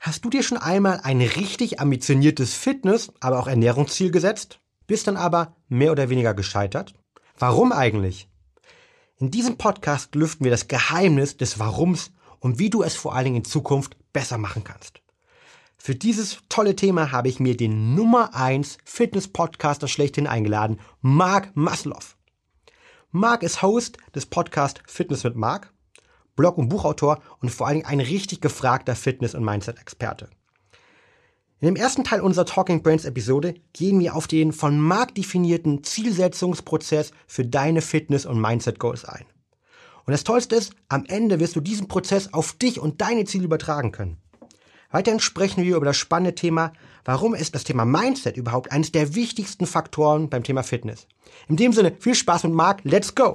Hast du dir schon einmal ein richtig ambitioniertes Fitness, aber auch Ernährungsziel gesetzt? Bist dann aber mehr oder weniger gescheitert? Warum eigentlich? In diesem Podcast lüften wir das Geheimnis des Warums und wie du es vor allen Dingen in Zukunft besser machen kannst. Für dieses tolle Thema habe ich mir den Nummer 1 Fitness-Podcaster schlechthin eingeladen, Marc Maslow. Marc ist Host des Podcasts Fitness mit Marc Blog- und Buchautor und vor allen Dingen ein richtig gefragter Fitness- und Mindset-Experte. In dem ersten Teil unserer Talking Brains Episode gehen wir auf den von Marc definierten Zielsetzungsprozess für deine Fitness- und Mindset-Goals ein. Und das Tollste ist, am Ende wirst du diesen Prozess auf dich und deine Ziele übertragen können. Weiterhin sprechen wir über das spannende Thema, warum ist das Thema Mindset überhaupt eines der wichtigsten Faktoren beim Thema Fitness. In dem Sinne, viel Spaß mit Marc, let's go!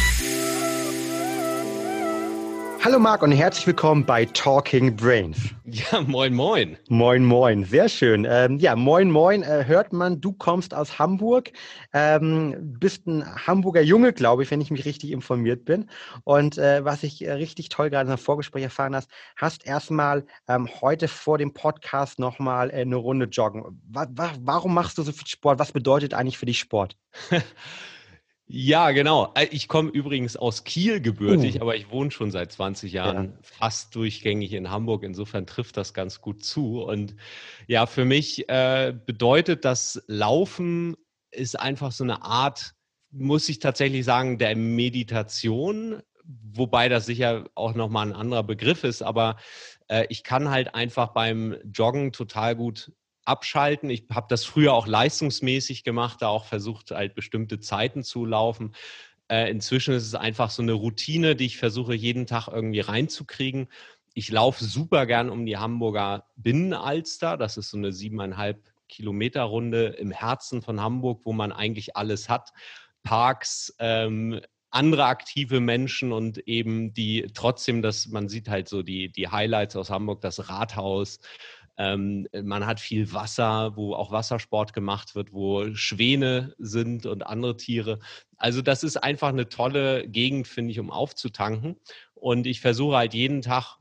Hallo Marc und herzlich willkommen bei Talking Brains. Ja, moin, moin. Moin, moin, sehr schön. Ähm, ja, moin, moin, äh, hört man, du kommst aus Hamburg, ähm, bist ein Hamburger Junge, glaube ich, wenn ich mich richtig informiert bin. Und äh, was ich äh, richtig toll gerade in der Vorgespräch erfahren hast, hast erstmal ähm, heute vor dem Podcast nochmal äh, eine Runde joggen. Wa wa warum machst du so viel Sport? Was bedeutet eigentlich für dich Sport? Ja, genau. Äh, ich komme übrigens aus Kiel gebürtig, uh. aber ich wohne schon seit 20 Jahren ja. fast durchgängig in Hamburg. Insofern trifft das ganz gut zu. Und ja, für mich äh, bedeutet das Laufen ist einfach so eine Art, muss ich tatsächlich sagen, der Meditation, wobei das sicher auch nochmal ein anderer Begriff ist, aber äh, ich kann halt einfach beim Joggen total gut abschalten. Ich habe das früher auch leistungsmäßig gemacht, da auch versucht, halt bestimmte Zeiten zu laufen. Äh, inzwischen ist es einfach so eine Routine, die ich versuche, jeden Tag irgendwie reinzukriegen. Ich laufe super gern um die Hamburger Binnenalster. Das ist so eine siebeneinhalb Kilometer Runde im Herzen von Hamburg, wo man eigentlich alles hat. Parks, ähm, andere aktive Menschen und eben die trotzdem, dass man sieht halt so die, die Highlights aus Hamburg, das Rathaus, ähm, man hat viel Wasser, wo auch Wassersport gemacht wird, wo Schwäne sind und andere Tiere. Also das ist einfach eine tolle Gegend, finde ich, um aufzutanken. Und ich versuche halt jeden Tag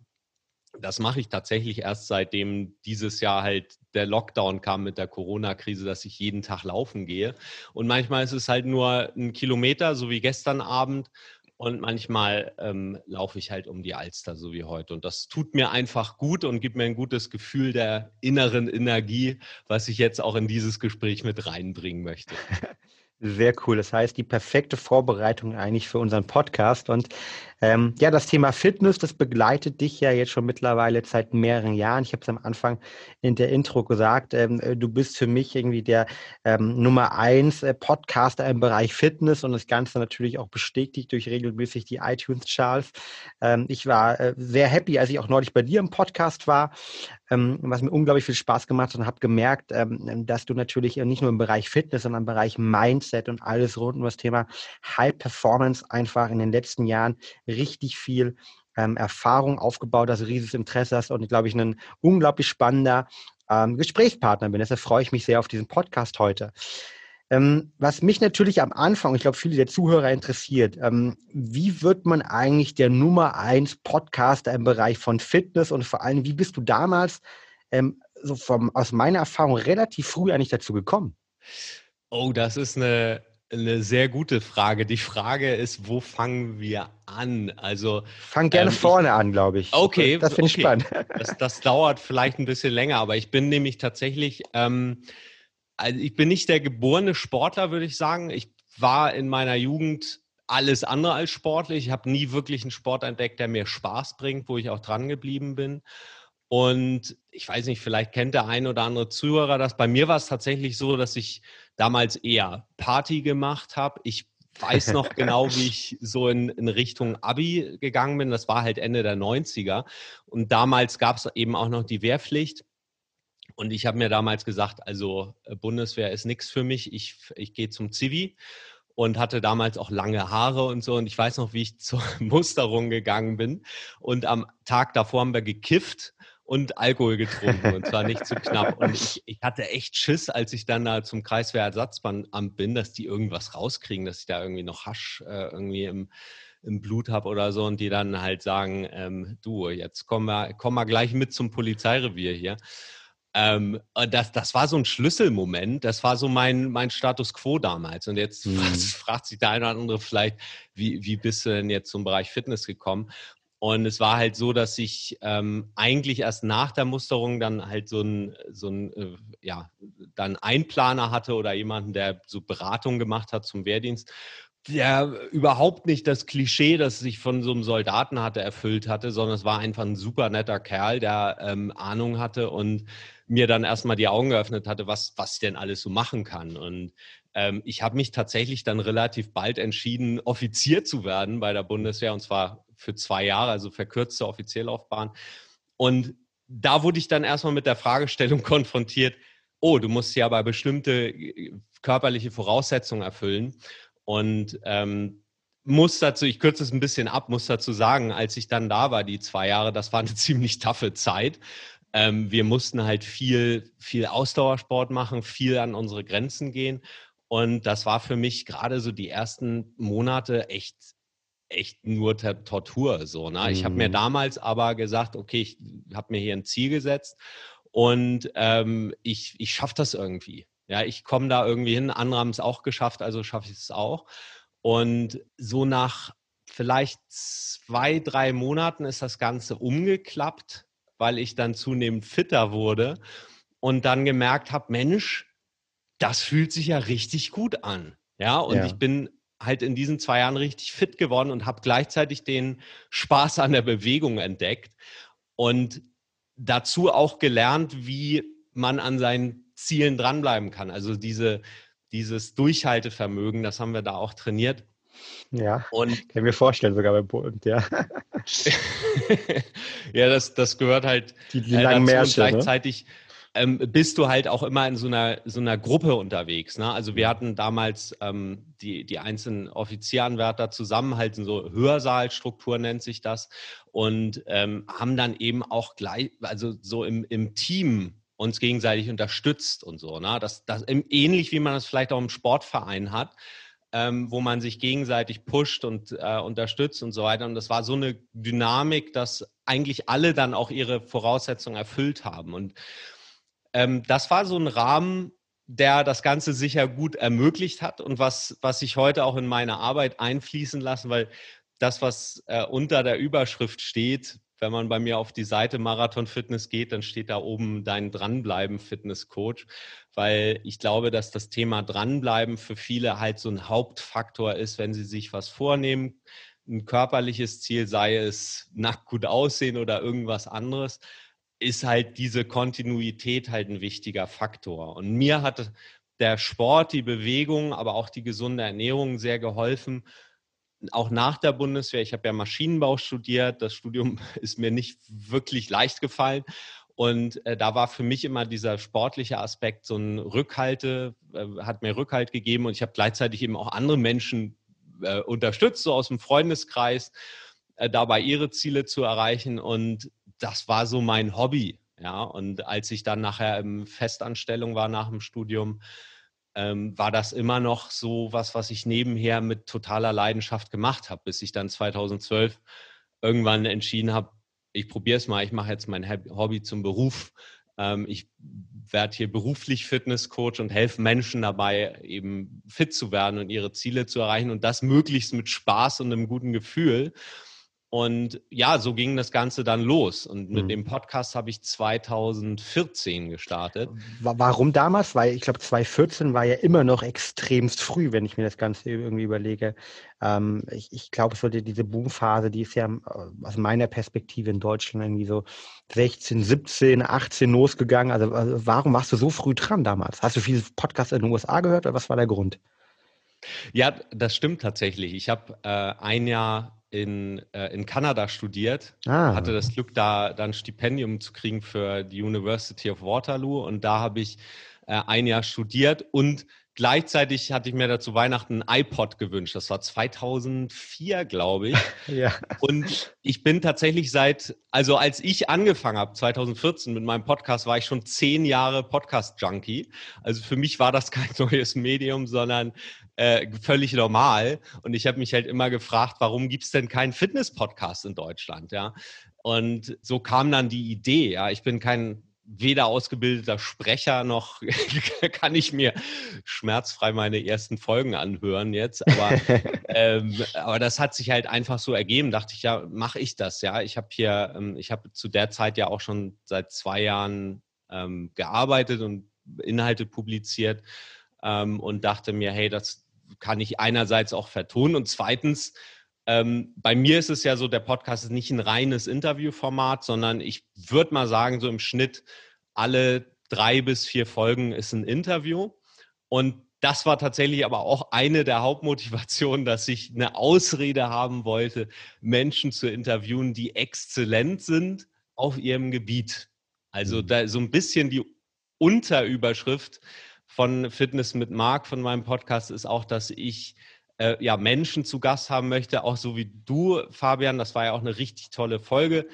das mache ich tatsächlich erst seitdem dieses Jahr halt der Lockdown kam mit der Corona-Krise, dass ich jeden Tag laufen gehe. Und manchmal ist es halt nur ein Kilometer, so wie gestern Abend. Und manchmal ähm, laufe ich halt um die Alster, so wie heute. Und das tut mir einfach gut und gibt mir ein gutes Gefühl der inneren Energie, was ich jetzt auch in dieses Gespräch mit reinbringen möchte. Sehr cool. Das heißt, die perfekte Vorbereitung eigentlich für unseren Podcast. Und ähm, ja, das Thema Fitness, das begleitet dich ja jetzt schon mittlerweile seit mehreren Jahren. Ich habe es am Anfang in der Intro gesagt. Ähm, äh, du bist für mich irgendwie der ähm, Nummer eins äh, Podcaster im Bereich Fitness und das Ganze natürlich auch bestätigt durch regelmäßig die iTunes-Charts. Ähm, ich war äh, sehr happy, als ich auch neulich bei dir im Podcast war, ähm, was mir unglaublich viel Spaß gemacht hat und habe gemerkt, ähm, dass du natürlich nicht nur im Bereich Fitness, sondern im Bereich Mindset und alles rund um das Thema High Performance einfach in den letzten Jahren richtig viel ähm, Erfahrung aufgebaut hast, riesiges Interesse hast und, glaube ich, ein unglaublich spannender ähm, Gesprächspartner bin. Deshalb freue ich mich sehr auf diesen Podcast heute. Ähm, was mich natürlich am Anfang, ich glaube, viele der Zuhörer interessiert, ähm, wie wird man eigentlich der Nummer eins Podcaster im Bereich von Fitness und vor allem, wie bist du damals ähm, so vom, aus meiner Erfahrung relativ früh eigentlich dazu gekommen? Oh, das ist eine eine sehr gute Frage. Die Frage ist, wo fangen wir an? Also fang gerne ähm, vorne an, glaube ich. Okay, das finde okay. ich spannend. Das, das, dauert vielleicht ein bisschen länger, aber ich bin nämlich tatsächlich, ähm, also ich bin nicht der geborene Sportler, würde ich sagen. Ich war in meiner Jugend alles andere als sportlich. Ich habe nie wirklich einen Sport entdeckt, der mir Spaß bringt, wo ich auch dran geblieben bin. Und ich weiß nicht, vielleicht kennt der ein oder andere Zuhörer das. Bei mir war es tatsächlich so, dass ich damals eher Party gemacht habe. Ich weiß noch genau, wie ich so in, in, Richtung Abi gegangen bin. Das war halt Ende der 90er. Und damals gab es eben auch noch die Wehrpflicht. Und ich habe mir damals gesagt, also äh, Bundeswehr ist nichts für mich. Ich, ich gehe zum Zivi. und hatte damals auch lange Haare und so. Und ich weiß noch, wie ich zur Musterung gegangen bin. Und am Tag davor haben wir gekifft und Alkohol getrunken und zwar nicht zu knapp. Und ich, ich hatte echt Schiss, als ich dann da zum Kreiswehrersatzamt bin, dass die irgendwas rauskriegen, dass ich da irgendwie noch Hasch äh, irgendwie im, im Blut habe oder so und die dann halt sagen, ähm, du, jetzt komm mal, komm mal gleich mit zum Polizeirevier hier. Ähm, das, das war so ein Schlüsselmoment, das war so mein, mein Status quo damals. Und jetzt mhm. fragt, fragt, sich der eine oder andere vielleicht, wie, wie bist du denn jetzt zum Bereich Fitness gekommen? Und es war halt so, dass ich ähm, eigentlich erst nach der Musterung dann halt so ein, so ein äh, ja, dann Einplaner hatte oder jemanden, der so Beratung gemacht hat zum Wehrdienst, der überhaupt nicht das Klischee, das sich von so einem Soldaten hatte, erfüllt hatte, sondern es war einfach ein super netter Kerl, der ähm, Ahnung hatte und mir dann erstmal die Augen geöffnet hatte, was, was ich denn alles so machen kann. Und ähm, ich habe mich tatsächlich dann relativ bald entschieden, Offizier zu werden bei der Bundeswehr und zwar für zwei Jahre, also verkürzte Offizierlaufbahn. Und da wurde ich dann erstmal mit der Fragestellung konfrontiert, oh, du musst ja aber bestimmte äh, körperliche Voraussetzungen erfüllen. Und ähm, muss dazu, ich kürze es ein bisschen ab, muss dazu sagen, als ich dann da war, die zwei Jahre, das war eine ziemlich taffe Zeit. Ähm, wir mussten halt viel, viel Ausdauersport machen, viel an unsere Grenzen gehen. Und das war für mich gerade so die ersten Monate echt echt nur Tortur. So, ne? Ich habe mir mhm. damals aber gesagt, okay, ich habe mir hier ein Ziel gesetzt und ähm, ich, ich schaffe das irgendwie. Ja, ich komme da irgendwie hin. Andere haben es auch geschafft, also schaffe ich es auch. Und so nach vielleicht zwei, drei Monaten ist das Ganze umgeklappt, weil ich dann zunehmend fitter wurde und dann gemerkt habe, Mensch, das fühlt sich ja richtig gut an. Ja, und ja. ich bin halt in diesen zwei Jahren richtig fit geworden und habe gleichzeitig den Spaß an der Bewegung entdeckt und dazu auch gelernt, wie man an seinen Zielen dranbleiben kann. Also diese, dieses Durchhaltevermögen, das haben wir da auch trainiert. Ja, und kann mir vorstellen, sogar beim Bund, ja. ja, das, das gehört halt die, die langen dazu Märsche, und ne? gleichzeitig ne? Ähm, bist du halt auch immer in so einer, so einer Gruppe unterwegs. Ne? Also wir hatten damals ähm, die, die einzelnen Offizieranwärter zusammenhalten, so Hörsaalstruktur nennt sich das, und ähm, haben dann eben auch gleich, also so im, im Team uns gegenseitig unterstützt und so. Ne? Das, das ähnlich wie man das vielleicht auch im Sportverein hat. Ähm, wo man sich gegenseitig pusht und äh, unterstützt und so weiter. Und das war so eine Dynamik, dass eigentlich alle dann auch ihre Voraussetzungen erfüllt haben. Und ähm, das war so ein Rahmen, der das Ganze sicher gut ermöglicht hat und was, was ich heute auch in meine Arbeit einfließen lassen, weil das, was äh, unter der Überschrift steht, wenn man bei mir auf die Seite Marathon Fitness geht, dann steht da oben dein Dranbleiben Fitness Coach, weil ich glaube, dass das Thema Dranbleiben für viele halt so ein Hauptfaktor ist, wenn sie sich was vornehmen, ein körperliches Ziel, sei es nackt gut aussehen oder irgendwas anderes, ist halt diese Kontinuität halt ein wichtiger Faktor. Und mir hat der Sport, die Bewegung, aber auch die gesunde Ernährung sehr geholfen. Auch nach der Bundeswehr. Ich habe ja Maschinenbau studiert. Das Studium ist mir nicht wirklich leicht gefallen. Und äh, da war für mich immer dieser sportliche Aspekt so ein Rückhalte, äh, hat mir Rückhalt gegeben. Und ich habe gleichzeitig eben auch andere Menschen äh, unterstützt, so aus dem Freundeskreis, äh, dabei ihre Ziele zu erreichen. Und das war so mein Hobby. Ja, und als ich dann nachher in Festanstellung war nach dem Studium, ähm, war das immer noch so was, was ich nebenher mit totaler Leidenschaft gemacht habe, bis ich dann 2012 irgendwann entschieden habe, ich probiere es mal, ich mache jetzt mein Hobby zum Beruf. Ähm, ich werde hier beruflich Fitnesscoach und helfe Menschen dabei, eben fit zu werden und ihre Ziele zu erreichen und das möglichst mit Spaß und einem guten Gefühl. Und ja, so ging das Ganze dann los. Und mit mhm. dem Podcast habe ich 2014 gestartet. Warum damals? Weil ich glaube, 2014 war ja immer noch extremst früh, wenn ich mir das Ganze irgendwie überlege. Ähm, ich, ich glaube, so die, diese Boomphase, die ist ja äh, aus meiner Perspektive in Deutschland irgendwie so 16, 17, 18 losgegangen. Also, also warum warst du so früh dran damals? Hast du viele Podcasts in den USA gehört oder was war der Grund? Ja, das stimmt tatsächlich. Ich habe äh, ein Jahr in, äh, in Kanada studiert, ah. hatte das Glück, da dann Stipendium zu kriegen für die University of Waterloo und da habe ich äh, ein Jahr studiert und gleichzeitig hatte ich mir dazu Weihnachten ein iPod gewünscht. Das war 2004, glaube ich. ja. Und ich bin tatsächlich seit, also als ich angefangen habe, 2014 mit meinem Podcast, war ich schon zehn Jahre Podcast-Junkie. Also für mich war das kein neues Medium, sondern äh, völlig normal. Und ich habe mich halt immer gefragt, warum gibt es denn keinen Fitness-Podcast in Deutschland? Ja. Und so kam dann die Idee. Ja, ich bin kein weder ausgebildeter Sprecher noch kann ich mir schmerzfrei meine ersten Folgen anhören jetzt. Aber, ähm, aber das hat sich halt einfach so ergeben. Dachte ich, ja, mache ich das. Ja, ich habe hier, ähm, ich habe zu der Zeit ja auch schon seit zwei Jahren ähm, gearbeitet und Inhalte publiziert ähm, und dachte mir, hey, das kann ich einerseits auch vertonen und zweitens ähm, bei mir ist es ja so, der Podcast ist nicht ein reines Interviewformat, sondern ich würde mal sagen, so im Schnitt alle drei bis vier Folgen ist ein Interview. Und das war tatsächlich aber auch eine der Hauptmotivationen, dass ich eine Ausrede haben wollte, Menschen zu interviewen, die exzellent sind auf ihrem Gebiet. Also mhm. da so ein bisschen die Unterüberschrift von Fitness mit Marc von meinem Podcast ist auch, dass ich äh, ja, Menschen zu Gast haben möchte, auch so wie du, Fabian. Das war ja auch eine richtig tolle Folge,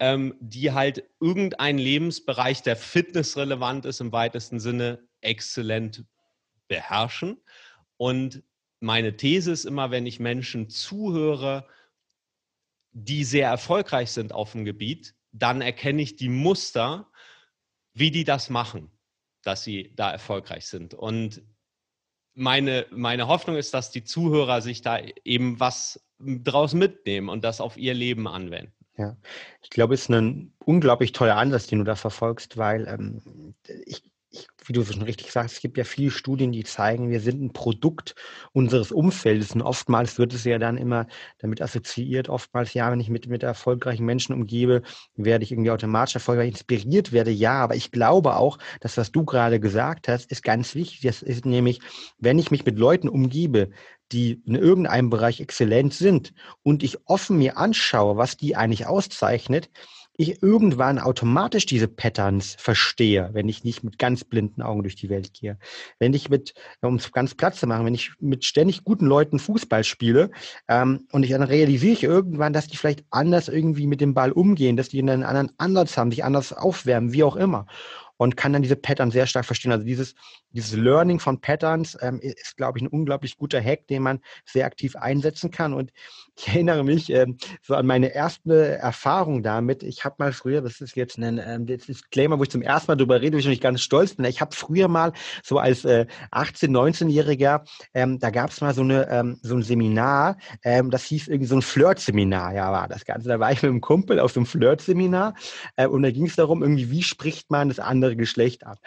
ähm, die halt irgendein Lebensbereich, der fitnessrelevant ist, im weitesten Sinne exzellent beherrschen. Und meine These ist immer, wenn ich Menschen zuhöre, die sehr erfolgreich sind auf dem Gebiet, dann erkenne ich die Muster, wie die das machen, dass sie da erfolgreich sind. Und meine, meine Hoffnung ist, dass die Zuhörer sich da eben was draus mitnehmen und das auf ihr Leben anwenden. Ja, ich glaube, es ist ein unglaublich toller Ansatz, den du da verfolgst, weil ähm, ich ich, wie du schon richtig sagst, es gibt ja viele Studien, die zeigen, wir sind ein Produkt unseres Umfeldes. Und oftmals wird es ja dann immer damit assoziiert, oftmals, ja, wenn ich mit, mit erfolgreichen Menschen umgebe, werde ich irgendwie automatisch erfolgreich inspiriert werde. Ja, aber ich glaube auch, dass was du gerade gesagt hast, ist ganz wichtig. Das ist nämlich, wenn ich mich mit Leuten umgebe, die in irgendeinem Bereich exzellent sind und ich offen mir anschaue, was die eigentlich auszeichnet, ich irgendwann automatisch diese Patterns verstehe, wenn ich nicht mit ganz blinden Augen durch die Welt gehe. Wenn ich mit, um es ganz platt zu machen, wenn ich mit ständig guten Leuten Fußball spiele ähm, und ich dann realisiere ich irgendwann, dass die vielleicht anders irgendwie mit dem Ball umgehen, dass die einen anderen Ansatz haben, sich anders aufwärmen, wie auch immer und kann dann diese Patterns sehr stark verstehen. Also dieses, dieses Learning von Patterns ähm, ist, glaube ich, ein unglaublich guter Hack, den man sehr aktiv einsetzen kann. Und ich erinnere mich ähm, so an meine erste Erfahrung damit. Ich habe mal früher, das ist jetzt ein ähm, Disclaimer, wo ich zum ersten Mal darüber rede, wo ich nicht ganz stolz bin. Ich habe früher mal so als äh, 18-, 19-Jähriger, ähm, da gab es mal so, eine, ähm, so ein Seminar, ähm, das hieß irgendwie so ein Flirt-Seminar, ja, war das Ganze. Da war ich mit einem Kumpel auf so einem Flirt-Seminar äh, und da ging es darum, irgendwie, wie spricht man das andere andere Geschlecht ab.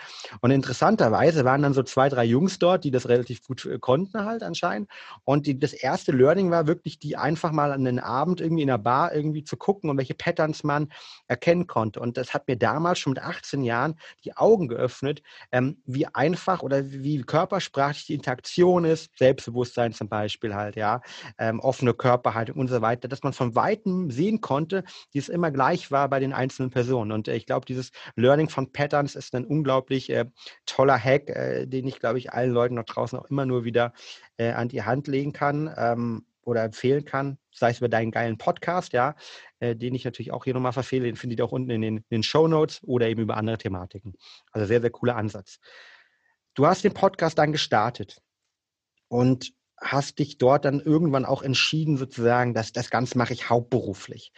Und interessanterweise waren dann so zwei, drei Jungs dort, die das relativ gut äh, konnten halt anscheinend. Und die, das erste Learning war wirklich, die einfach mal an den Abend irgendwie in der Bar irgendwie zu gucken und welche Patterns man erkennen konnte. Und das hat mir damals schon mit 18 Jahren die Augen geöffnet, ähm, wie einfach oder wie körpersprachlich die Interaktion ist, Selbstbewusstsein zum Beispiel halt, ja, ähm, offene Körperhaltung und so weiter, dass man von Weitem sehen konnte, die es immer gleich war bei den einzelnen Personen. Und äh, ich glaube, dieses Learning von Patterns Performance ist ein unglaublich äh, toller Hack, äh, den ich, glaube ich, allen Leuten noch draußen auch immer nur wieder äh, an die Hand legen kann ähm, oder empfehlen kann, sei es über deinen geilen Podcast, ja, äh, den ich natürlich auch hier nochmal verfehle, den findet ihr auch unten in den, in den Show Notes oder eben über andere Thematiken. Also sehr, sehr cooler Ansatz. Du hast den Podcast dann gestartet und hast dich dort dann irgendwann auch entschieden, sozusagen, dass das Ganze mache ich hauptberuflich.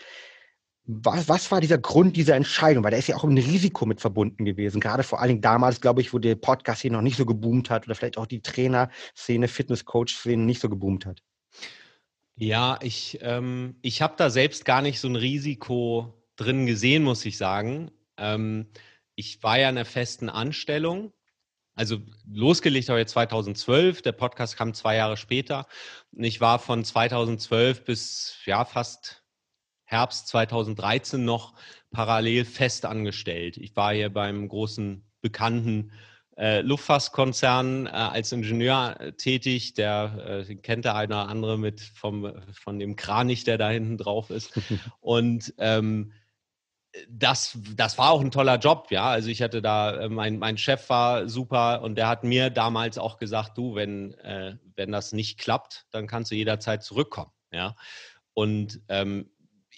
Was, was war dieser Grund dieser Entscheidung? Weil da ist ja auch ein Risiko mit verbunden gewesen. Gerade vor allen Dingen damals, glaube ich, wo der Podcast hier noch nicht so geboomt hat oder vielleicht auch die Trainerszene, Fitness-Coach-Szene nicht so geboomt hat. Ja, ich, ähm, ich habe da selbst gar nicht so ein Risiko drin gesehen, muss ich sagen. Ähm, ich war ja in einer festen Anstellung. Also losgelegt habe ich 2012, der Podcast kam zwei Jahre später. Und ich war von 2012 bis ja fast Herbst 2013 noch parallel fest angestellt. Ich war hier beim großen bekannten äh, Luftfahrtkonzern äh, als Ingenieur äh, tätig. Der äh, kennt der eine oder andere mit vom, von dem Kranich, der da hinten drauf ist. Und ähm, das, das war auch ein toller Job, ja. Also ich hatte da, äh, mein, mein Chef war super und der hat mir damals auch gesagt, du, wenn, wenn das nicht klappt, dann kannst du jederzeit zurückkommen, ja. Und ähm,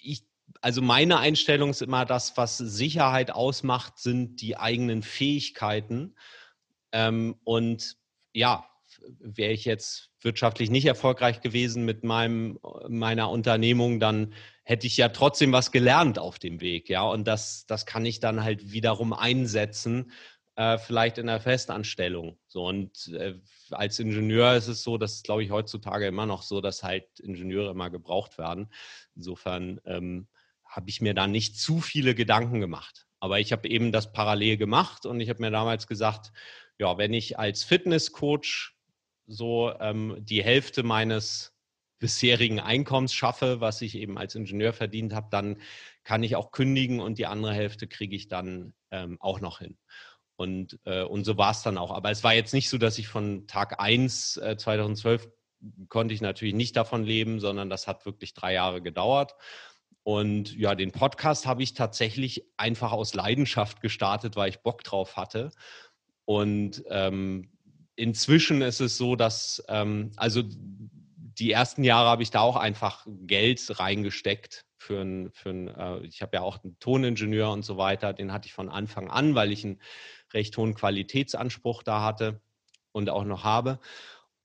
ich, also meine Einstellung ist immer, das, was Sicherheit ausmacht, sind die eigenen Fähigkeiten. Ähm, und ja, wäre ich jetzt wirtschaftlich nicht erfolgreich gewesen mit meinem, meiner Unternehmung, dann hätte ich ja trotzdem was gelernt auf dem Weg, ja. Und das, das kann ich dann halt wiederum einsetzen, äh, vielleicht in der Festanstellung. So und äh, als Ingenieur ist es so, das ist, glaube ich, heutzutage immer noch so, dass halt Ingenieure immer gebraucht werden. Insofern ähm, habe ich mir da nicht zu viele Gedanken gemacht. Aber ich habe eben das parallel gemacht und ich habe mir damals gesagt, ja, wenn ich als Fitnesscoach so ähm, die Hälfte meines bisherigen Einkommens schaffe, was ich eben als Ingenieur verdient habe, dann kann ich auch kündigen und die andere Hälfte kriege ich dann ähm, auch noch hin. Und, äh, und so war es dann auch. Aber es war jetzt nicht so, dass ich von Tag 1 äh, 2012 konnte ich natürlich nicht davon leben, sondern das hat wirklich drei Jahre gedauert. Und ja, den Podcast habe ich tatsächlich einfach aus Leidenschaft gestartet, weil ich Bock drauf hatte. Und ähm, inzwischen ist es so, dass, ähm, also die ersten Jahre habe ich da auch einfach Geld reingesteckt für ein, für ein äh, ich habe ja auch einen Toningenieur und so weiter, den hatte ich von Anfang an, weil ich einen recht hohen Qualitätsanspruch da hatte und auch noch habe.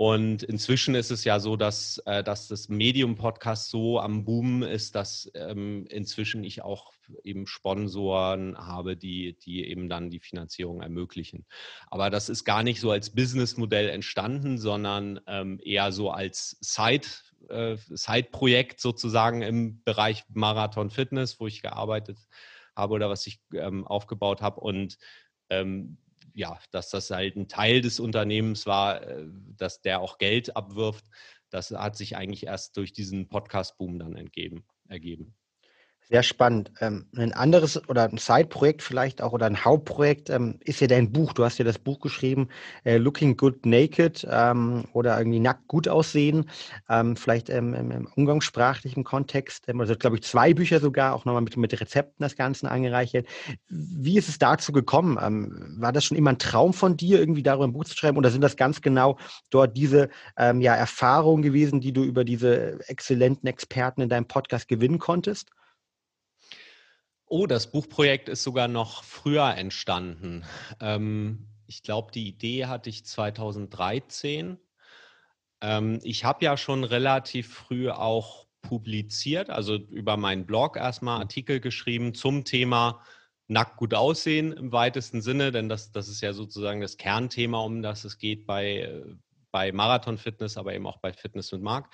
Und inzwischen ist es ja so, dass, äh, dass das Medium-Podcast so am Boom ist, dass ähm, inzwischen ich auch eben Sponsoren habe, die, die eben dann die Finanzierung ermöglichen. Aber das ist gar nicht so als Businessmodell entstanden, sondern ähm, eher so als Side, äh, Side-Projekt sozusagen im Bereich Marathon Fitness, wo ich gearbeitet habe oder was ich ähm, aufgebaut habe. Und ähm, ja, dass das halt ein Teil des Unternehmens war, äh, dass der auch Geld abwirft, das hat sich eigentlich erst durch diesen Podcast-Boom dann entgeben, ergeben. Sehr spannend. Ähm, ein anderes oder ein Side-Projekt vielleicht auch oder ein Hauptprojekt ähm, ist ja dein Buch. Du hast ja das Buch geschrieben, äh, Looking Good Naked ähm, oder irgendwie nackt gut aussehen. Vielleicht im umgangssprachlichen Kontext. Also, glaube ich, zwei Bücher sogar, auch nochmal mit, mit Rezepten das Ganze angereichert. Wie ist es dazu gekommen? war das schon immer ein Traum von dir, irgendwie darüber ein Buch zu schreiben? Oder sind das ganz genau dort diese ja, Erfahrungen gewesen, die du über diese exzellenten Experten in deinem Podcast gewinnen konntest? Oh, das Buchprojekt ist sogar noch früher entstanden. Ähm, ich glaube, die Idee hatte ich 2013. Ähm, ich habe ja schon relativ früh auch publiziert, also über meinen Blog erstmal mhm. Artikel geschrieben zum Thema nackt gut aussehen im weitesten Sinne, denn das, das ist ja sozusagen das Kernthema, um das es geht bei, bei Marathon Fitness, aber eben auch bei Fitness mit Mark.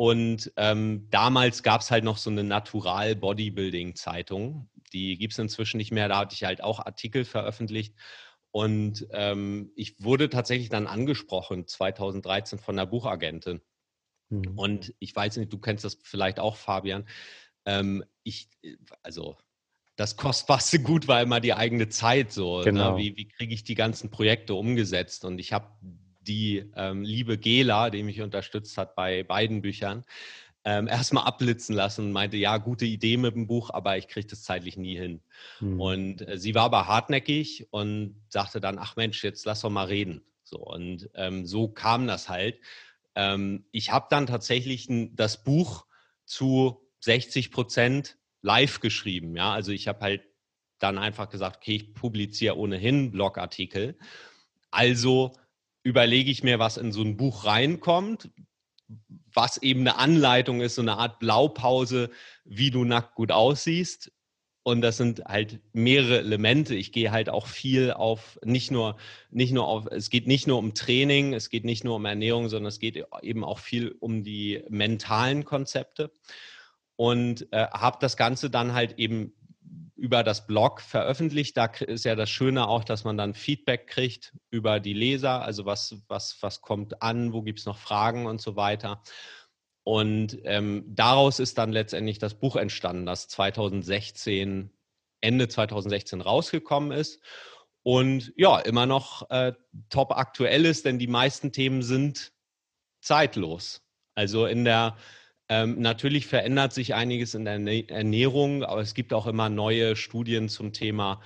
Und ähm, damals gab es halt noch so eine Natural Bodybuilding Zeitung. Die gibt es inzwischen nicht mehr. Da hatte ich halt auch Artikel veröffentlicht. Und ähm, ich wurde tatsächlich dann angesprochen 2013 von einer Buchagentin. Mhm. Und ich weiß nicht, du kennst das vielleicht auch, Fabian. Ähm, ich, also das kostbarste Gut war immer die eigene Zeit so. Ne? Genau. Ne? Wie, wie kriege ich die ganzen Projekte umgesetzt? Und ich habe die ähm, liebe Gela, die mich unterstützt hat bei beiden Büchern, ähm, erstmal abblitzen lassen und meinte, ja, gute Idee mit dem Buch, aber ich kriege das zeitlich nie hin. Mhm. Und äh, sie war aber hartnäckig und sagte dann, ach Mensch, jetzt lass doch mal reden. So, und ähm, so kam das halt. Ähm, ich habe dann tatsächlich das Buch zu 60 Prozent live geschrieben. Ja, also ich habe halt dann einfach gesagt, okay, ich publiziere ohnehin Blogartikel. Also überlege ich mir, was in so ein Buch reinkommt, was eben eine Anleitung ist, so eine Art Blaupause, wie du nackt gut aussiehst. Und das sind halt mehrere Elemente. Ich gehe halt auch viel auf, nicht nur, nicht nur auf, es geht nicht nur um Training, es geht nicht nur um Ernährung, sondern es geht eben auch viel um die mentalen Konzepte. Und äh, habe das Ganze dann halt eben über das Blog veröffentlicht. Da ist ja das Schöne auch, dass man dann Feedback kriegt über die Leser, also was, was, was kommt an, wo gibt es noch Fragen und so weiter. Und ähm, daraus ist dann letztendlich das Buch entstanden, das 2016, Ende 2016 rausgekommen ist. Und ja, immer noch äh, top aktuell ist, denn die meisten Themen sind zeitlos. Also in der Ähm, natürlich verändert sich einiges in der Ernährung, aber es gibt auch immer neue Studien zum Thema,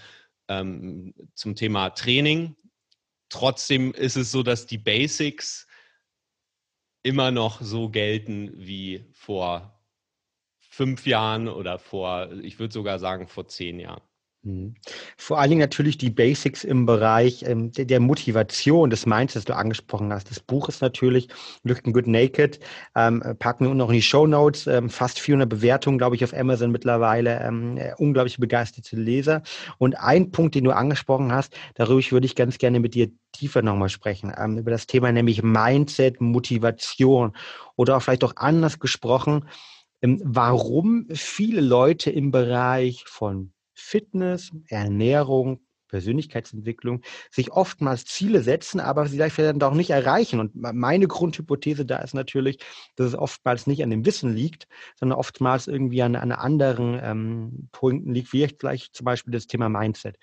ähm, zum Thema Training. Trotzdem ist es so, dass die Basics immer noch so gelten wie vor fünf Jahren oder vor, ich würde sogar sagen, vor zehn Jahren. Mhm. Vor allen Dingen natürlich die Basics im Bereich ähm, der, der, Motivation des Minds, das du angesprochen hast. Das Buch ist natürlich Looking Good Naked. Ähm, packen wir noch in die Show Notes. Ähm, fast 400 Bewertungen, glaube ich, auf Amazon mittlerweile. Ähm, äh, unglaublich begeisterte Leser. Und ein Punkt, den du angesprochen hast, darüber würde ich ganz gerne mit dir tiefer nochmal sprechen. Ähm, über das Thema nämlich Mindset, Motivation oder auch vielleicht auch anders gesprochen, ähm, warum viele Leute im Bereich von Fitness, Ernährung, Persönlichkeitsentwicklung sich oftmals Ziele setzen, aber sie vielleicht dann auch nicht erreichen. Und meine Grundhypothese da ist natürlich, dass es oftmals nicht an dem Wissen liegt, sondern oftmals irgendwie an, an anderen ähm, Punkten liegt, wie vielleicht zum Beispiel das Thema Mindset.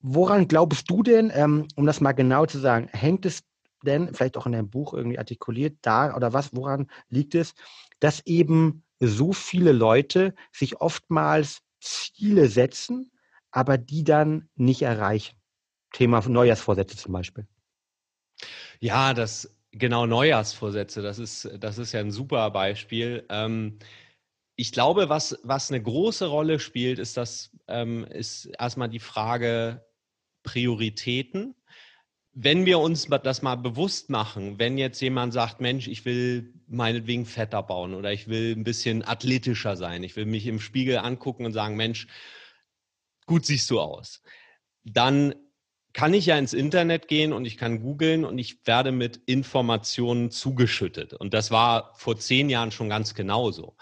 Woran glaubst du denn, ähm, um das mal genau zu sagen, hängt es denn, vielleicht auch in deinem Buch irgendwie artikuliert, da oder was, woran liegt es, dass eben so viele Leute sich oftmals Ziele setzen, aber die dann nicht erreichen. Thema Neujahrsvorsätze zum Beispiel. Ja, das genau Neujahrsvorsätze, das ist, das ist ja ein super Beispiel. Ähm, ich glaube, was, was eine große Rolle spielt, ist das, ähm, ist erstmal die Frage Prioritäten. Wenn wir uns das mal bewusst machen, wenn jetzt jemand sagt, Mensch, ich will meinetwegen fetter bauen oder ich will ein bisschen athletischer sein, ich will mich im Spiegel angucken und sagen, Mensch, gut siehst du aus, dann kann ich ja ins Internet gehen und ich kann googeln und ich werde mit Informationen zugeschüttet. Und das war vor zehn Jahren schon ganz genauso.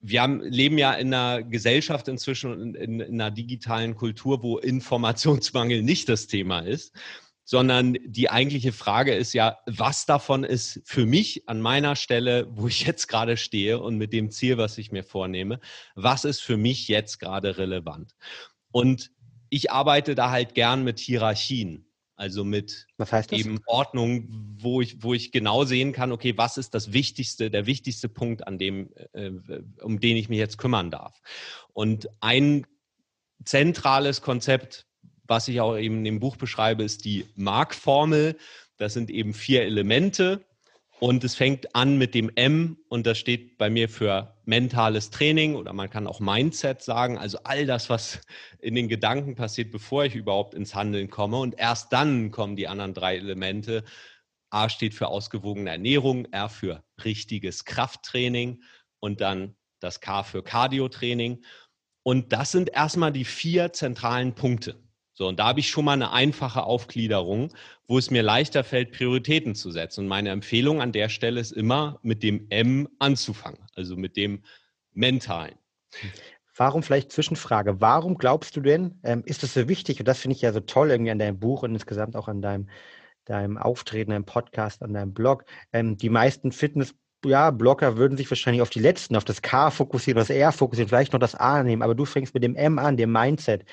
Wir haben, leben ja in einer Gesellschaft inzwischen in, in, in einer digitalen Kultur, wo Informationsmangel nicht das Thema ist sondern die eigentliche Frage ist ja, was davon ist für mich an meiner Stelle, wo ich jetzt gerade stehe und mit dem Ziel, was ich mir vornehme, was ist für mich jetzt gerade relevant? Und ich arbeite da halt gern mit Hierarchien. Also mit eben Ordnung, wo ich, wo ich genau sehen kann, okay, was ist das Wichtigste, der wichtigste Punkt, an dem, äh, um den ich mich jetzt kümmern darf. Und ein zentrales Konzept was ich auch eben dem Buch beschreibe, ist die Mark-Formel. Das sind eben vier Elemente und es fängt an mit dem M und das steht bei mir für mentales Training oder man kann auch Mindset sagen. Also all das, was in den Gedanken passiert, bevor ich überhaupt ins Handeln komme. Und erst dann kommen die anderen drei Elemente. A steht für ausgewogene Ernährung, R für richtiges Krafttraining und dann das K für Cardio-Training. Und das sind erstmal die vier zentralen Punkte. So, und da habe ich schon mal eine einfache Aufgliederung, wo es mir leichter fällt, Prioritäten zu setzen. Und meine Empfehlung an der Stelle ist immer, mit dem M anzufangen, also mit dem Mentalen. Warum vielleicht Zwischenfrage? Warum glaubst du denn, ähm, ist es so wichtig, und das finde ich ja so toll irgendwie an deinem Buch und insgesamt auch an deinem, deinem Auftreten im Podcast, an deinem Blog, ähm, die meisten Fitness ja, Blogger würden sich wahrscheinlich auf die letzten, auf das K fokussieren, das R fokussieren, vielleicht noch das A nehmen, aber du fängst mit dem M an, dem Mindset.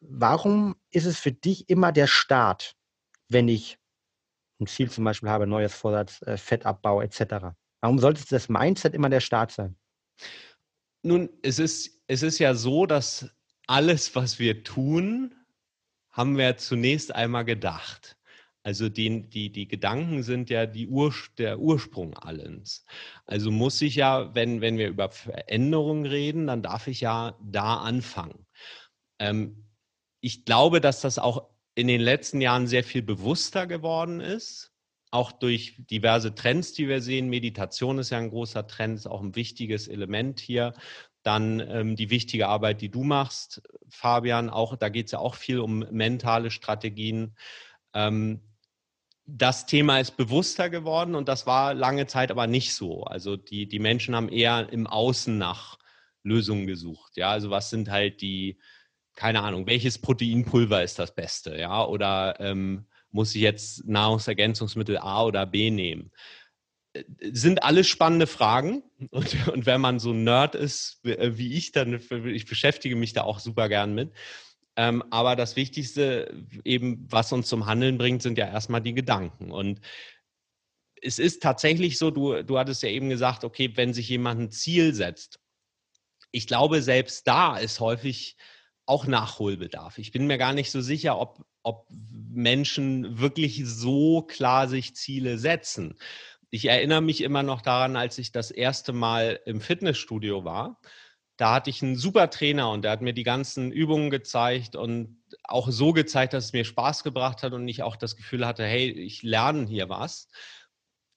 Warum ist es für dich immer der Start, wenn ich ein Ziel zum Beispiel habe, neues Vorsatz, äh, Fettabbau etc.? Warum sollte das Mindset immer der Start sein? Nun, es ist, es ist ja so, dass alles, was wir tun, haben wir zunächst einmal gedacht. Also die, die, die Gedanken sind ja die Ur, der Ursprung allens. Also muss ich ja, wenn, wenn wir über Veränderungen reden, dann darf ich ja da anfangen. Ähm, ich glaube, dass das auch in den letzten Jahren sehr viel bewusster geworden ist, auch durch diverse Trends, die wir sehen. Meditation ist ja ein großer Trend, ist auch ein wichtiges Element hier. Dann ähm, die wichtige Arbeit, die du machst, Fabian, auch da geht es ja auch viel um mentale Strategien. Ähm, das Thema ist bewusster geworden und das war lange Zeit aber nicht so. Also die, die Menschen haben eher im Außen nach Lösungen gesucht. Ja, also was sind halt die, keine Ahnung, welches Proteinpulver ist das Beste, ja, oder ähm, muss ich jetzt Nahrungsergänzungsmittel A oder B nehmen? Äh, sind alles spannende Fragen und, und wenn man so ein Nerd ist äh, wie ich, dann ich beschäftige mich da auch super gern mit. Ähm, aber das Wichtigste eben, was uns zum Handeln bringt, sind ja erstmal die Gedanken. Und es ist tatsächlich so, du, du hattest ja eben gesagt, okay, wenn sich jemand ein Ziel setzt, ich glaube, selbst da ist häufig auch Nachholbedarf. Ich bin mir gar nicht so sicher, ob, ob Menschen wirklich so klar sich Ziele setzen. Ich erinnere mich immer noch daran, als ich das erste Mal im Fitnessstudio war. Da hatte ich einen super Trainer und der hat mir die ganzen Übungen gezeigt und auch so gezeigt, dass es mir Spaß gebracht hat und ich auch das Gefühl hatte, hey, ich lerne hier was.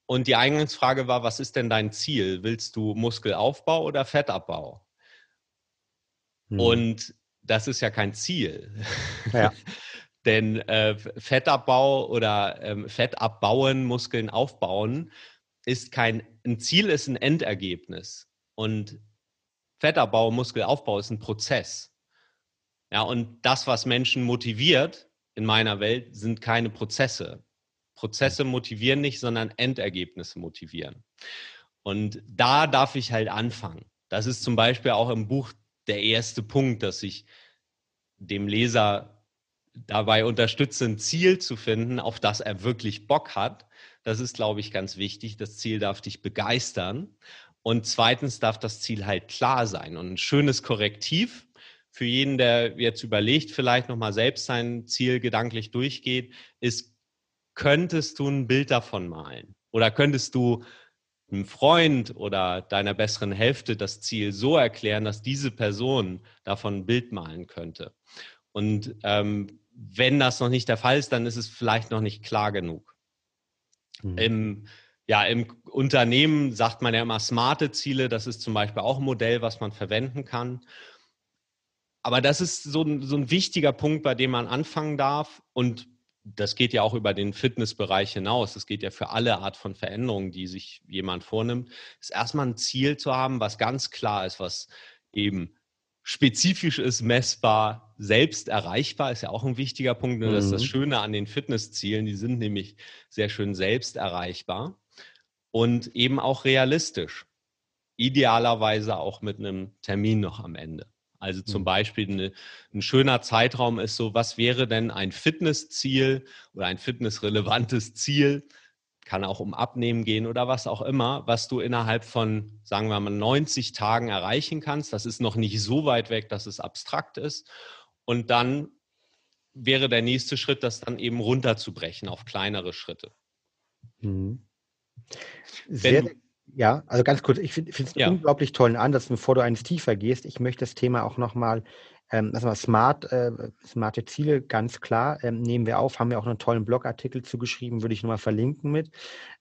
Und die Eingangsfrage war, was ist denn dein Ziel? Willst du Muskelaufbau oder Fettabbau? Hm. Und das ist ja kein Ziel. Ja. Denn äh, Fettabbau oder ähm, Fett abbauen, Muskeln aufbauen, ist kein, ein Ziel ist ein Endergebnis. Und Fettabbau, Muskelaufbau ist ein Prozess. Ja, und das, was Menschen motiviert in meiner Welt, sind keine Prozesse. Prozesse motivieren nicht, sondern Endergebnisse motivieren. Und da darf ich halt anfangen. Das ist zum Beispiel auch im Buch der erste Punkt, dass ich dem Leser dabei unterstütze, ein Ziel zu finden, auf das er wirklich Bock hat. Das ist, glaube ich, ganz wichtig. Das Ziel darf dich begeistern. Und zweitens darf das Ziel halt klar sein. Und ein schönes Korrektiv für jeden, der jetzt überlegt, vielleicht nochmal selbst sein Ziel gedanklich durchgeht, ist, könntest du ein Bild davon malen? Oder könntest du einem Freund oder deiner besseren Hälfte das Ziel so erklären, dass diese Person davon ein Bild malen könnte. Und ähm, wenn das noch nicht der Fall ist, dann ist es vielleicht noch nicht klar genug. Mhm. Im, ja, im Unternehmen sagt man ja immer smarte Ziele. Das ist zum Beispiel auch ein Modell, was man verwenden kann. Aber das ist so ein, so ein wichtiger Punkt, bei dem man anfangen darf. Und das geht ja auch über den Fitnessbereich hinaus. Das geht ja für alle Art von Veränderungen, die sich jemand vornimmt. Ist erstmal ein Ziel zu haben, was ganz klar ist, was eben spezifisch ist, messbar, selbst erreichbar, ist ja auch ein wichtiger Punkt. Ne? Das ist das mhm. Schöne an den Fitnesszielen. Die sind nämlich sehr schön selbst erreichbar und eben auch realistisch. Idealerweise auch mit einem Termin noch am Ende. Also zum mhm. Beispiel eine, ein schöner Zeitraum ist so, was wäre denn ein Fitnessziel oder ein fitnessrelevantes Ziel? Kann auch um Abnehmen gehen oder was auch immer, was du innerhalb von, sagen wir mal, 90 Tagen erreichen kannst. Das ist noch nicht so weit weg, dass es abstrakt ist. Und dann wäre der nächste Schritt, das dann eben runterzubrechen auf kleinere Schritte. Mhm. Sehr, ja, also ganz kurz, ich finde es ja. unglaublich tollen Ansatz, bevor du eines tiefer gehst. Ich möchte das Thema auch nochmal, ähm, also smart, äh, smarte Ziele, ganz klar, ähm, nehmen wir auf, haben wir auch einen tollen Blogartikel zugeschrieben, würde ich nochmal verlinken mit.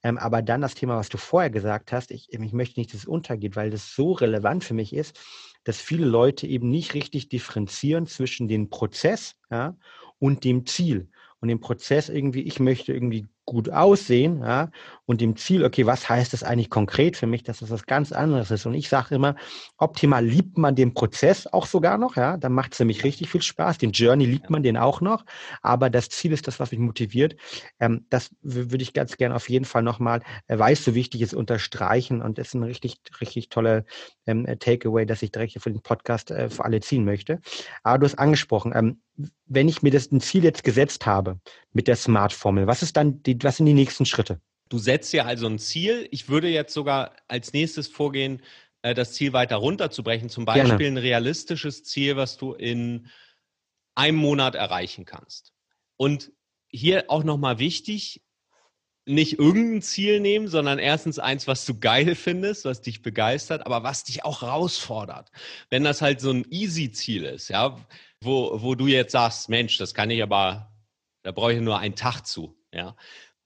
Ähm, aber dann das Thema, was du vorher gesagt hast, ich, ich möchte nicht, dass es untergeht, weil das so relevant für mich ist, dass viele Leute eben nicht richtig differenzieren zwischen dem Prozess ja, und dem Ziel und dem Prozess irgendwie, ich möchte irgendwie gut aussehen, ja, und dem Ziel, okay, was heißt das eigentlich konkret für mich, dass das was ganz anderes ist. Und ich sage immer, optimal liebt man den Prozess auch sogar noch, ja, dann macht es nämlich richtig viel Spaß. Den Journey liebt man den auch noch, aber das Ziel ist das, was mich motiviert. Ähm, das würde ich ganz gerne auf jeden Fall nochmal, äh, weil es so wichtig ist, unterstreichen und das ist ein richtig, richtig toller ähm, Takeaway, dass ich direkt hier für den Podcast äh, für alle ziehen möchte. Aber du hast angesprochen, ähm, wenn ich mir das ein Ziel jetzt gesetzt habe mit der Smart-Formel, was ist dann die, was sind die nächsten Schritte? Du setzt ja also ein Ziel. Ich würde jetzt sogar als nächstes vorgehen, äh, das Ziel weiter runterzubrechen. Zum Beispiel Gerne. ein realistisches Ziel, was du in einem Monat erreichen kannst. Und hier auch nochmal wichtig, nicht irgendein Ziel nehmen, sondern erstens eins, was du geil findest, was dich begeistert, aber was dich auch herausfordert. Wenn das halt so ein easy Ziel ist, ja, wo, wo du jetzt sagst, Mensch, das kann ich aber, da brauche ich nur einen Tag zu, ja,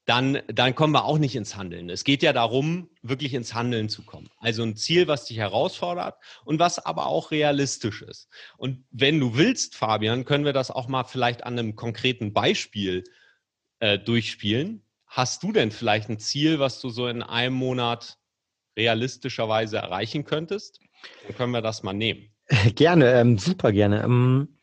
dann, dann kommen wir auch nicht ins Handeln. Es geht ja darum, wirklich ins Handeln zu kommen. Also ein Ziel, was dich herausfordert und was aber auch realistisch ist. Und wenn du willst, Fabian, können wir das auch mal vielleicht an einem konkreten Beispiel äh, durchspielen. Hast du denn vielleicht ein Ziel, was du so in einem Monat realistischerweise erreichen könntest? Dann können wir das mal nehmen. Gerne, ähm, super gerne. Ähm,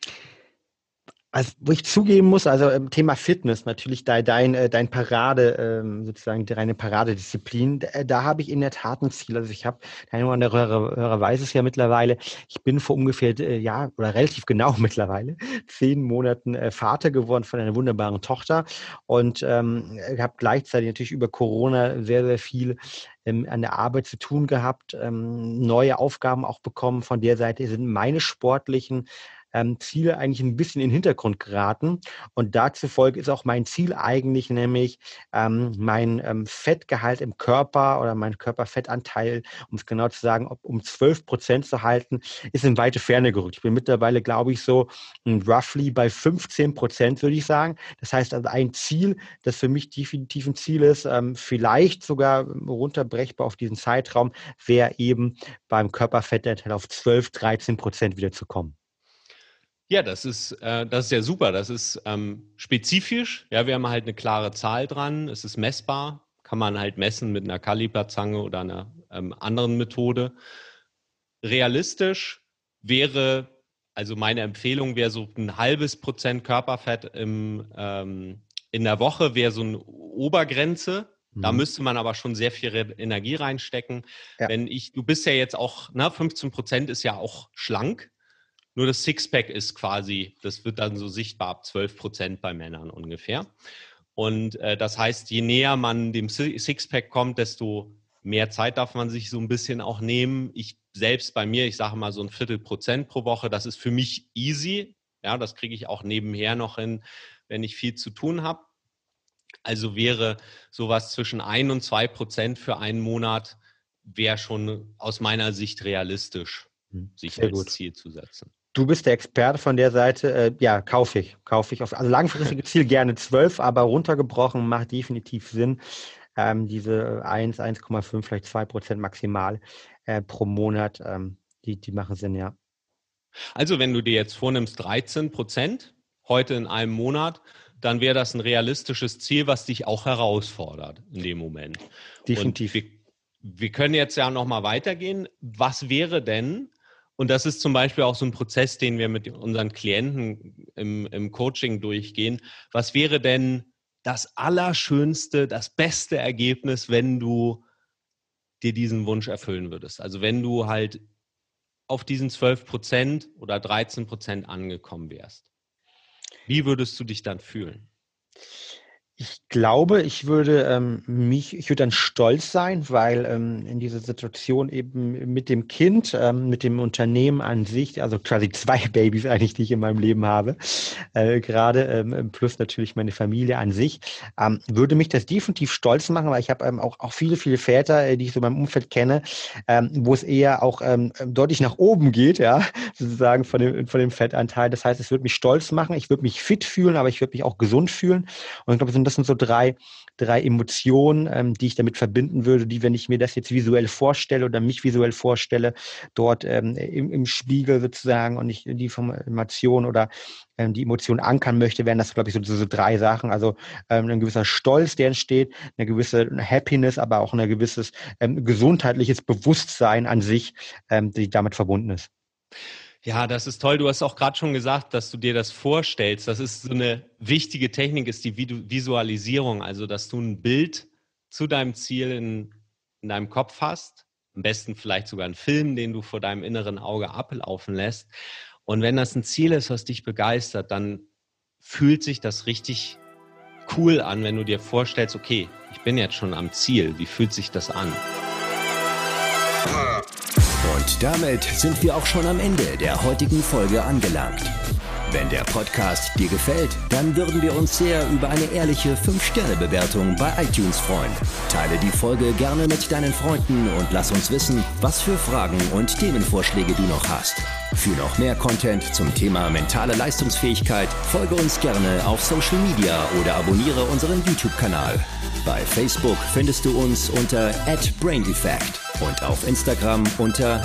Also, wo ich zugeben muss, also im Thema Fitness, natürlich dein, dein, äh, dein Parade, ähm, sozusagen deine Paradedisziplin, da, da habe ich in der Tat ein Ziel. Also ich habe, der eine oder Hörer, Hörer weiß es ja mittlerweile, ich bin vor ungefähr, äh, ja, oder relativ genau mittlerweile, zehn Monaten äh, Vater geworden von einer wunderbaren Tochter und ähm, habe gleichzeitig natürlich über Corona sehr, sehr viel ähm, an der Arbeit zu tun gehabt, ähm, neue Aufgaben auch bekommen. Von der Seite sind meine sportlichen ähm, Ziele eigentlich ein bisschen in den Hintergrund geraten. Und dazu folge ist auch mein Ziel eigentlich, nämlich ähm, mein ähm, Fettgehalt im Körper oder mein Körperfettanteil, um es genau zu sagen, um 12 Prozent zu halten, ist in weite Ferne gerückt. Ich bin mittlerweile, glaube ich, so hm, roughly bei 15 Prozent, würde ich sagen. Das heißt also ein Ziel, das für mich definitiv ein Ziel ist, ähm, vielleicht sogar runterbrechbar auf diesen Zeitraum, wäre eben beim Körperfettanteil auf 12, 13 Prozent wieder zu kommen. Ja, das ist, äh, das ist ja super. Das ist ähm, spezifisch. Ja, wir haben halt eine klare Zahl dran. Es ist messbar. Kann man halt messen mit einer Kaliberzange oder einer ähm, anderen Methode. Realistisch wäre, also meine Empfehlung wäre so ein halbes Prozent Körperfett im, ähm, in der Woche wäre so eine Obergrenze. Da mhm. müsste man aber schon sehr viel Energie reinstecken. Ja. Wenn ich, du bist ja jetzt auch, na, 15 Prozent ist ja auch schlank. Nur das Sixpack ist quasi, das wird dann so sichtbar ab 12 Prozent bei Männern ungefähr. Und äh, das heißt, je näher man dem Sixpack kommt, desto mehr Zeit darf man sich so ein bisschen auch nehmen. Ich selbst bei mir, ich sage mal so ein Viertel Prozent pro Woche, das ist für mich easy. Ja, das kriege ich auch nebenher noch hin, wenn ich viel zu tun habe. Also wäre sowas zwischen ein und zwei Prozent für einen Monat, wäre schon aus meiner Sicht realistisch, hm, sich Sehr als gut. Ziel zu setzen. Du bist der Experte von der Seite. Äh, ja, kaufe ich. Kaufe ich. Auf, also langfristige Ziel gerne 12, aber runtergebrochen macht definitiv Sinn. Ähm, diese 1, 1,5, vielleicht 2 Prozent maximal äh, pro Monat, ähm, die, die machen Sinn, ja. Also wenn du dir jetzt vornimmst 13 Prozent heute in einem Monat, dann wäre das ein realistisches Ziel, was dich auch herausfordert in dem Moment. Definitiv. Wir, wir, können jetzt ja nochmal weitergehen. Was wäre denn, und das ist zum Beispiel auch so ein Prozess, den wir mit unseren Klienten im, im Coaching durchgehen. Was wäre denn das Allerschönste, das beste Ergebnis, wenn du dir diesen Wunsch erfüllen würdest? Also wenn du halt auf diesen 12 Prozent oder 13 Prozent angekommen wärst. Wie würdest du dich dann fühlen? Ich glaube, ich würde ähm, mich, ich würde dann stolz sein, weil ähm, in dieser Situation eben mit dem Kind, ähm, mit dem Unternehmen an sich, also quasi zwei Babys eigentlich, die ich in meinem Leben habe, äh, gerade ähm, plus natürlich meine Familie an sich, ähm, würde mich das definitiv stolz machen, weil ich habe ähm, auch, auch viele, viele Väter, äh, die ich so in meinem Umfeld kenne, ähm, wo es eher auch ähm, deutlich nach oben geht, ja, sozusagen von dem, von dem Fettanteil. Das heißt, es würde mich stolz machen, ich würde mich fit fühlen, aber ich würde mich auch gesund fühlen. Und ich glaube, das sind so drei, drei Emotionen, ähm, die ich damit verbinden würde, die, wenn ich mir das jetzt visuell vorstelle oder mich visuell vorstelle, dort ähm, im, im Spiegel sozusagen und ich die Information oder ähm, die Emotion ankern möchte, wären das, glaube ich, so, so, drei Sachen. Also ähm, ein gewisser Stolz, der entsteht, eine gewisse Happiness, aber auch ein gewisses ähm, gesundheitliches Bewusstsein an sich, ähm, die damit verbunden ist. Ja, das ist toll. Du hast auch gerade schon gesagt, dass du dir das vorstellst. Das ist so eine wichtige Technik, ist die Visualisierung. Also, dass du ein Bild zu deinem Ziel in, in deinem Kopf hast. Am besten vielleicht sogar einen Film, den du vor deinem inneren Auge ablaufen lässt. Und wenn das ein Ziel ist, was dich begeistert, dann fühlt sich das richtig cool an, wenn du dir vorstellst, okay, ich bin jetzt schon am Ziel. Wie fühlt sich das an? Und damit sind wir auch schon am Ende der heutigen Folge angelangt. Wenn der Podcast dir gefällt, dann würden wir uns sehr über eine ehrliche 5-Sterne-Bewertung bei iTunes freuen. Teile die Folge gerne mit deinen Freunden und lass uns wissen, was für Fragen und Themenvorschläge du noch hast. Für noch mehr Content zum Thema mentale Leistungsfähigkeit folge uns gerne auf Social Media oder abonniere unseren YouTube-Kanal. Bei Facebook findest du uns unter @braineffect und auf Instagram unter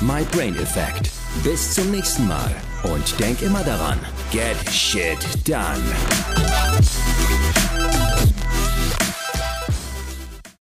@mybraineffect. Bis zum nächsten Mal und denk immer daran, get shit done.